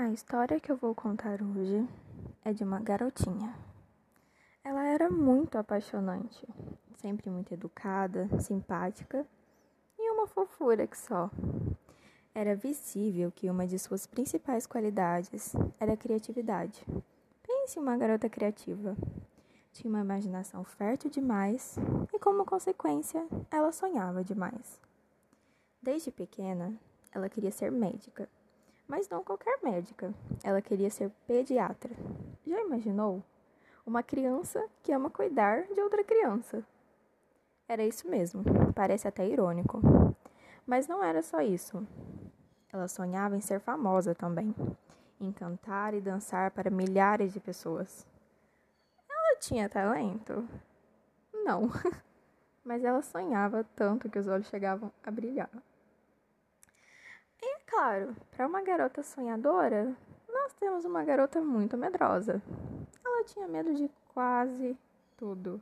A história que eu vou contar hoje é de uma garotinha. Ela era muito apaixonante, sempre muito educada, simpática e uma fofura que só. Era visível que uma de suas principais qualidades era a criatividade. Pense em uma garota criativa. Tinha uma imaginação fértil demais e, como consequência, ela sonhava demais. Desde pequena, ela queria ser médica mas não qualquer médica. Ela queria ser pediatra. Já imaginou? Uma criança que ama cuidar de outra criança. Era isso mesmo, parece até irônico. Mas não era só isso. Ela sonhava em ser famosa também, em cantar e dançar para milhares de pessoas. Ela tinha talento? Não. Mas ela sonhava tanto que os olhos chegavam a brilhar. E claro, para uma garota sonhadora, nós temos uma garota muito medrosa. Ela tinha medo de quase tudo.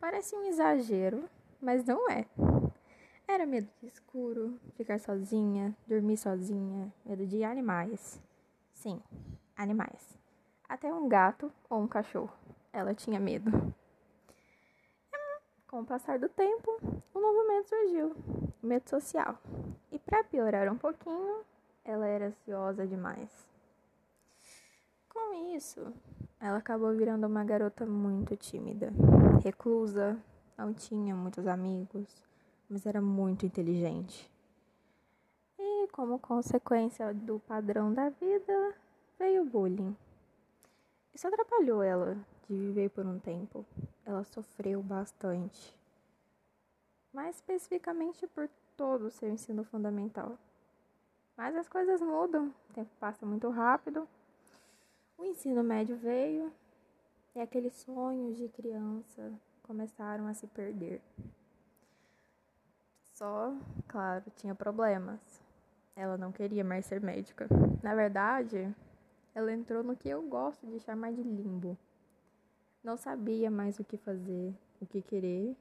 Parece um exagero, mas não é. Era medo de escuro, ficar sozinha, dormir sozinha, medo de animais. Sim, animais. Até um gato ou um cachorro. Ela tinha medo. Com o passar do tempo, um novo medo surgiu: o medo social. E para piorar um pouquinho, ela era ansiosa demais. Com isso, ela acabou virando uma garota muito tímida, reclusa, não tinha muitos amigos, mas era muito inteligente. E como consequência do padrão da vida, veio o bullying. Isso atrapalhou ela de viver por um tempo. Ela sofreu bastante. Mais especificamente por todo o seu ensino fundamental. Mas as coisas mudam, o tempo passa muito rápido. O ensino médio veio e aqueles sonhos de criança começaram a se perder. Só, claro, tinha problemas. Ela não queria mais ser médica. Na verdade, ela entrou no que eu gosto de chamar de limbo. Não sabia mais o que fazer, o que querer,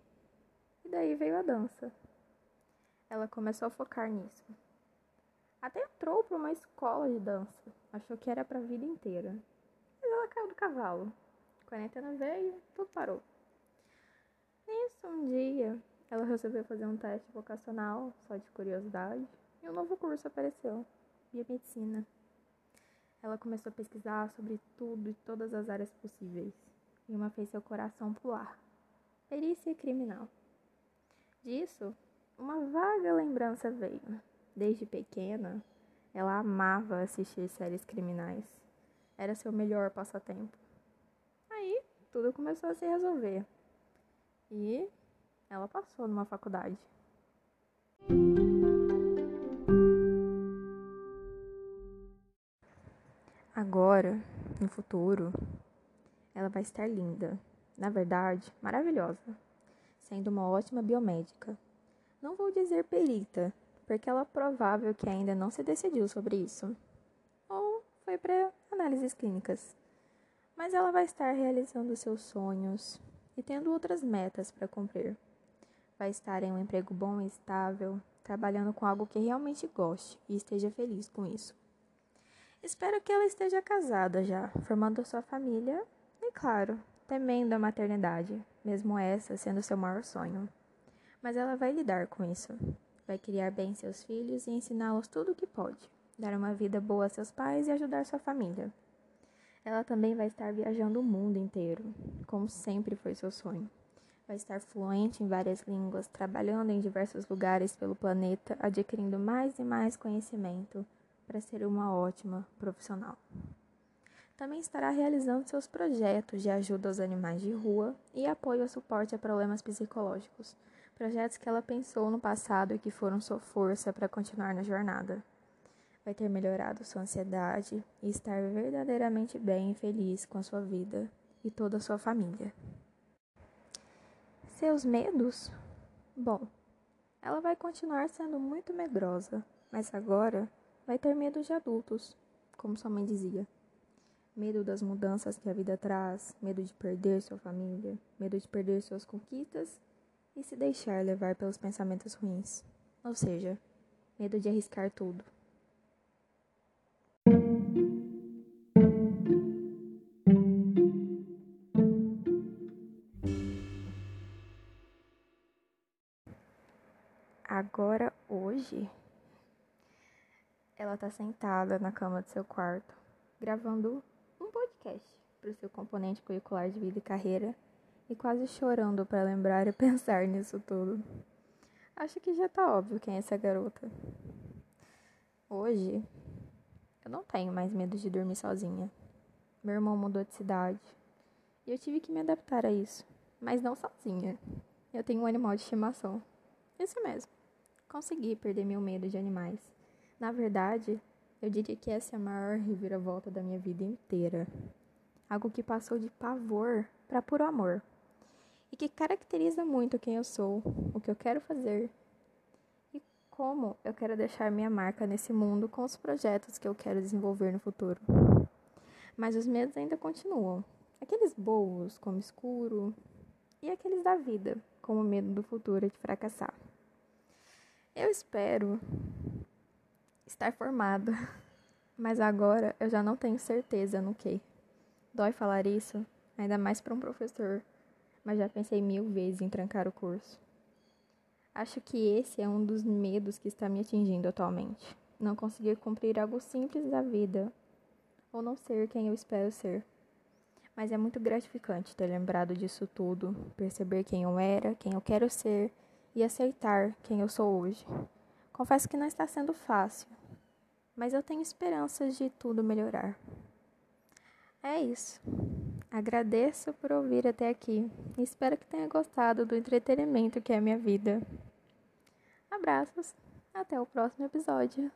e daí veio a dança. Ela começou a focar nisso. Até entrou para uma escola de dança, achou que era para a vida inteira. Mas ela caiu do cavalo. Quarentena veio, tudo parou. Nisso, um dia, ela resolveu fazer um teste vocacional, só de curiosidade, e um novo curso apareceu: biomedicina. Ela começou a pesquisar sobre tudo e todas as áreas possíveis e uma fez seu coração pular. Perícia criminal. Disso, uma vaga lembrança veio. Desde pequena, ela amava assistir séries criminais. Era seu melhor passatempo. Aí, tudo começou a se resolver. E ela passou numa faculdade. Agora, no futuro, ela vai estar linda, na verdade, maravilhosa, sendo uma ótima biomédica. Não vou dizer perita, porque ela é provável que ainda não se decidiu sobre isso. Ou foi para análises clínicas. Mas ela vai estar realizando seus sonhos e tendo outras metas para cumprir. Vai estar em um emprego bom e estável, trabalhando com algo que realmente goste e esteja feliz com isso. Espero que ela esteja casada já, formando sua família e, claro, temendo a maternidade, mesmo essa sendo seu maior sonho. Mas ela vai lidar com isso. Vai criar bem seus filhos e ensiná-los tudo o que pode, dar uma vida boa a seus pais e ajudar sua família. Ela também vai estar viajando o mundo inteiro, como sempre foi seu sonho. Vai estar fluente em várias línguas, trabalhando em diversos lugares pelo planeta, adquirindo mais e mais conhecimento para ser uma ótima profissional também estará realizando seus projetos de ajuda aos animais de rua e apoio ao suporte a problemas psicológicos, projetos que ela pensou no passado e que foram sua força para continuar na jornada. Vai ter melhorado sua ansiedade e estar verdadeiramente bem e feliz com a sua vida e toda a sua família. Seus medos? Bom, ela vai continuar sendo muito medrosa, mas agora vai ter medo de adultos, como sua mãe dizia medo das mudanças que a vida traz, medo de perder sua família, medo de perder suas conquistas e se deixar levar pelos pensamentos ruins. Ou seja, medo de arriscar tudo. Agora, hoje, ela está sentada na cama do seu quarto, gravando para o seu componente curricular de vida e carreira e quase chorando para lembrar e pensar nisso tudo. Acho que já tá óbvio quem é essa garota. Hoje, eu não tenho mais medo de dormir sozinha. Meu irmão mudou de cidade e eu tive que me adaptar a isso, mas não sozinha. Eu tenho um animal de estimação. Isso mesmo. Consegui perder meu medo de animais. Na verdade, eu diria que essa é a maior reviravolta da minha vida inteira. Algo que passou de pavor para puro amor e que caracteriza muito quem eu sou, o que eu quero fazer e como eu quero deixar minha marca nesse mundo com os projetos que eu quero desenvolver no futuro. Mas os medos ainda continuam. Aqueles boos, como escuro, e aqueles da vida, como o medo do futuro de fracassar. Eu espero estar formada, mas agora eu já não tenho certeza no que. Dói falar isso, ainda mais para um professor mas já pensei mil vezes em trancar o curso. Acho que esse é um dos medos que está me atingindo atualmente. Não conseguir cumprir algo simples da vida, ou não ser quem eu espero ser. Mas é muito gratificante ter lembrado disso tudo, perceber quem eu era, quem eu quero ser e aceitar quem eu sou hoje. Confesso que não está sendo fácil, mas eu tenho esperanças de tudo melhorar. É isso. Agradeço por ouvir até aqui espero que tenha gostado do entretenimento que é minha vida. Abraços, até o próximo episódio.